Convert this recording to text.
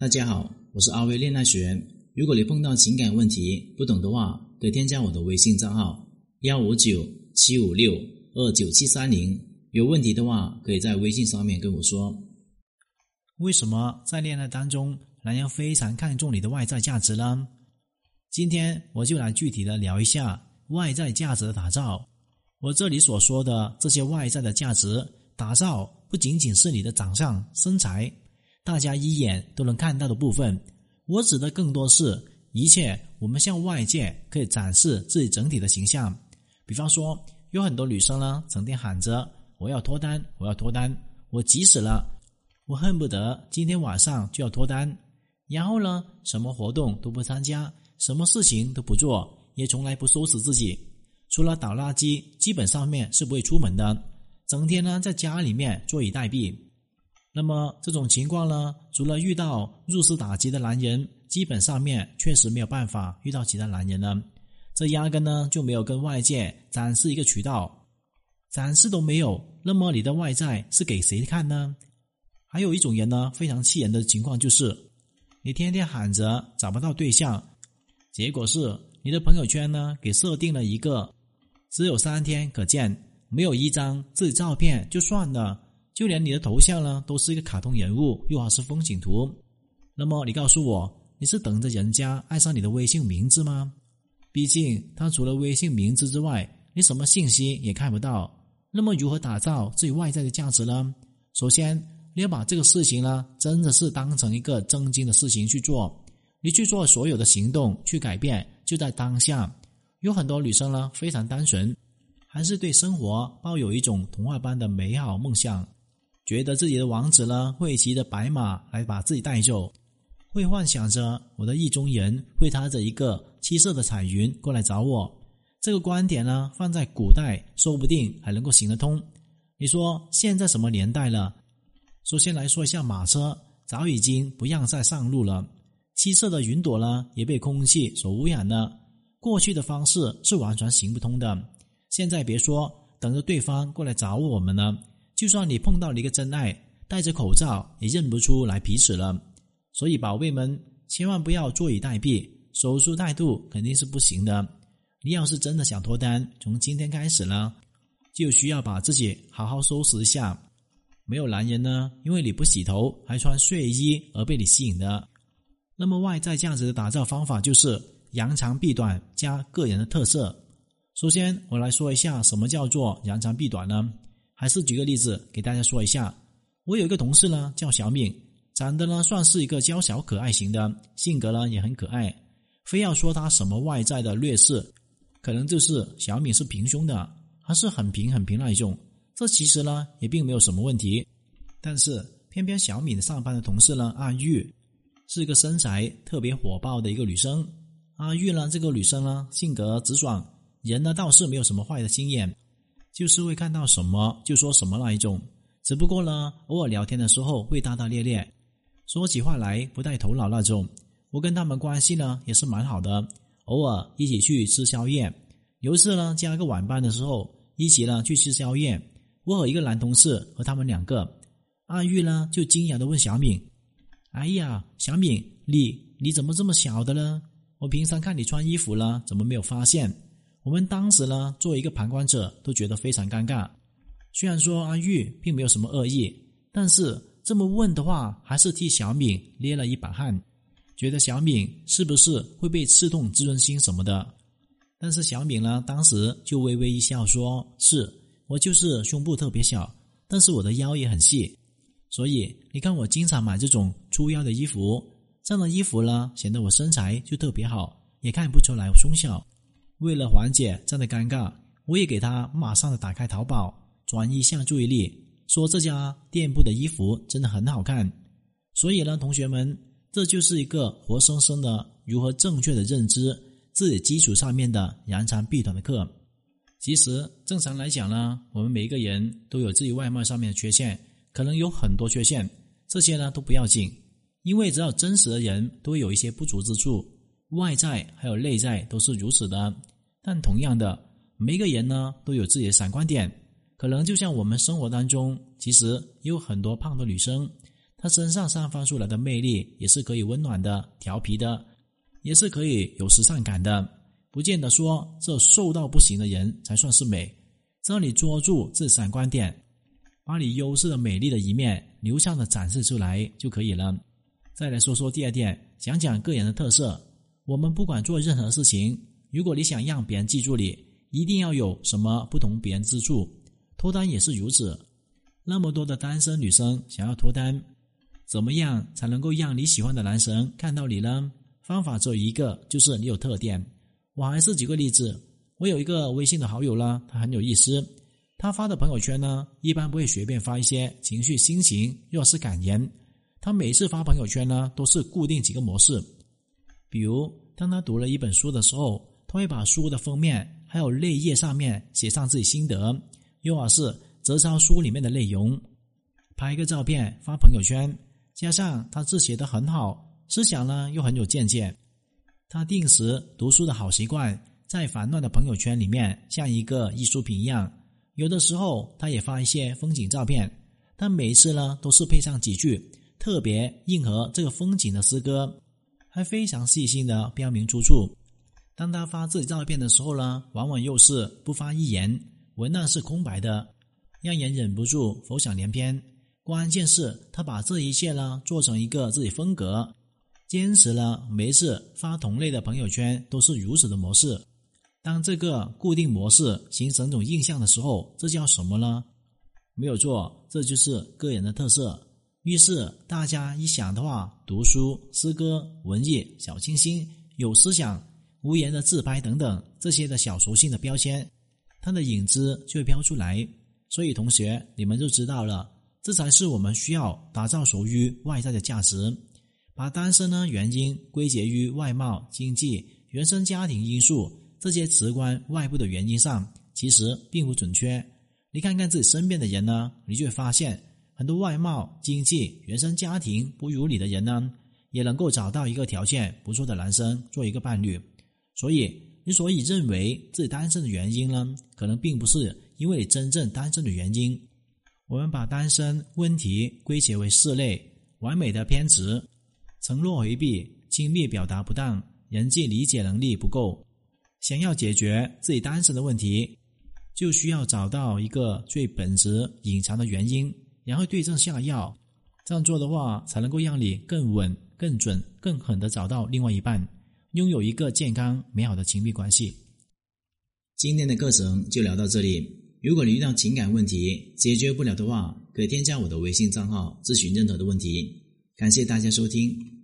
大家好，我是阿威恋爱学。如果你碰到情感问题不懂的话，可以添加我的微信账号幺五九七五六二九七三零。有问题的话，可以在微信上面跟我说。为什么在恋爱当中，男人非常看重你的外在价值呢？今天我就来具体的聊一下外在价值的打造。我这里所说的这些外在的价值打造，不仅仅是你的长相、身材，大家一眼都能看到的部分。我指的更多是一切我们向外界可以展示自己整体的形象。比方说，有很多女生呢，整天喊着我要脱单，我要脱单，我急死了，我恨不得今天晚上就要脱单。然后呢，什么活动都不参加，什么事情都不做，也从来不收拾自己。除了倒垃圾，基本上面是不会出门的，整天呢在家里面坐以待毙。那么这种情况呢，除了遇到入室打击的男人，基本上面确实没有办法遇到其他男人呢。这压根呢就没有跟外界展示一个渠道，展示都没有。那么你的外在是给谁看呢？还有一种人呢，非常气人的情况就是，你天天喊着找不到对象，结果是你的朋友圈呢给设定了一个。只有三天可见，没有一张自己照片就算了，就连你的头像呢，都是一个卡通人物，又好是风景图。那么你告诉我，你是等着人家爱上你的微信名字吗？毕竟他除了微信名字之外，你什么信息也看不到。那么如何打造自己外在的价值呢？首先，你要把这个事情呢，真的是当成一个正经的事情去做。你去做所有的行动，去改变，就在当下。有很多女生呢，非常单纯，还是对生活抱有一种童话般的美好梦想，觉得自己的王子呢会骑着白马来把自己带走，会幻想着我的意中人会踏着一个七色的彩云过来找我。这个观点呢，放在古代说不定还能够行得通。你说现在什么年代了？首先来说一下马车，早已经不让再上路了，七色的云朵呢也被空气所污染了。过去的方式是完全行不通的。现在别说等着对方过来找我们了，就算你碰到了一个真爱，戴着口罩也认不出来彼此了。所以宝贝们，千万不要坐以待毙，守株待兔肯定是不行的。你要是真的想脱单，从今天开始呢，就需要把自己好好收拾一下。没有男人呢，因为你不洗头还穿睡衣而被你吸引的。那么外在价值的打造方法就是。扬长避短加个人的特色。首先，我来说一下什么叫做扬长避短呢？还是举个例子给大家说一下。我有一个同事呢，叫小敏，长得呢算是一个娇小可爱型的，性格呢也很可爱。非要说她什么外在的劣势，可能就是小敏是平胸的，还是很平很平那一种。这其实呢也并没有什么问题。但是偏偏小敏上班的同事呢，阿玉，是一个身材特别火爆的一个女生。阿玉呢，这个女生呢，性格直爽，人呢倒是没有什么坏的心眼，就是会看到什么就说什么那一种。只不过呢，偶尔聊天的时候会大大咧咧，说起话来不带头脑那种。我跟他们关系呢也是蛮好的，偶尔一起去吃宵夜。有一次呢，加个晚班的时候，一起呢去吃宵夜。我和一个男同事和他们两个，阿玉呢就惊讶的问小敏：“哎呀，小敏，你你怎么这么小的呢？”我平常看你穿衣服了，怎么没有发现？我们当时呢，作为一个旁观者，都觉得非常尴尬。虽然说阿玉并没有什么恶意，但是这么问的话，还是替小敏捏了一把汗，觉得小敏是不是会被刺痛自尊心什么的？但是小敏呢，当时就微微一笑，说是我就是胸部特别小，但是我的腰也很细，所以你看我经常买这种粗腰的衣服。这样的衣服呢，显得我身材就特别好，也看不出来我胸小。为了缓解这样的尴尬，我也给他马上的打开淘宝，转移一下注意力，说这家店铺的衣服真的很好看。所以呢，同学们，这就是一个活生生的如何正确的认知自己基础上面的扬长避短的课。其实正常来讲呢，我们每一个人都有自己外貌上面的缺陷，可能有很多缺陷，这些呢都不要紧。因为只要真实的人都有一些不足之处，外在还有内在都是如此的。但同样的，每一个人呢都有自己的闪光点。可能就像我们生活当中，其实有很多胖的女生，她身上散发出来的魅力也是可以温暖的、调皮的，也是可以有时尚感的。不见得说这瘦到不行的人才算是美，只要你捉住这闪光点，把你优势的美丽的一面流畅的展示出来就可以了。再来说说第二点，讲讲个人的特色。我们不管做任何事情，如果你想让别人记住你，一定要有什么不同别人之处。脱单也是如此。那么多的单身女生想要脱单。怎么样才能够让你喜欢的男神看到你呢？方法只有一个，就是你有特点。我还是举个例子，我有一个微信的好友呢，他很有意思。他发的朋友圈呢，一般不会随便发一些情绪、心情，若是感言。他每次发朋友圈呢，都是固定几个模式。比如，当他读了一本书的时候，他会把书的封面还有内页上面写上自己心得，又或是摘抄书里面的内容，拍一个照片发朋友圈。加上他字写的很好，思想呢又很有见解。他定时读书的好习惯，在烦乱的朋友圈里面像一个艺术品一样。有的时候他也发一些风景照片，但每一次呢都是配上几句特别应和这个风景的诗歌，还非常细心的标明出处。当他发自己照片的时候呢，往往又是不发一言，文案是空白的，让人忍不住浮想联翩。关键是，他把这一切呢做成一个自己风格，坚持了每次发同类的朋友圈都是如此的模式。当这个固定模式形成一种印象的时候，这叫什么呢？没有错，这就是个人的特色。于是大家一想的话，读书、诗歌、文艺、小清新、有思想、无言的自拍等等这些的小属性的标签，它的影子就会飘出来。所以同学，你们就知道了。这才是我们需要打造属于外在的价值。把单身呢原因归结于外貌、经济、原生家庭因素这些直观外部的原因上，其实并不准确。你看看自己身边的人呢，你就会发现，很多外貌、经济、原生家庭不如你的人呢，也能够找到一个条件不错的男生做一个伴侣。所以，你所以认为自己单身的原因呢，可能并不是因为你真正单身的原因。我们把单身问题归结为四类：完美的偏执、承诺回避、亲密表达不当、人际理解能力不够。想要解决自己单身的问题，就需要找到一个最本质隐藏的原因，然后对症下药。这样做的话，才能够让你更稳、更准、更狠的找到另外一半，拥有一个健康美好的亲密关系。今天的课程就聊到这里。如果你遇到情感问题解决不了的话，可以添加我的微信账号咨询任何的问题。感谢大家收听。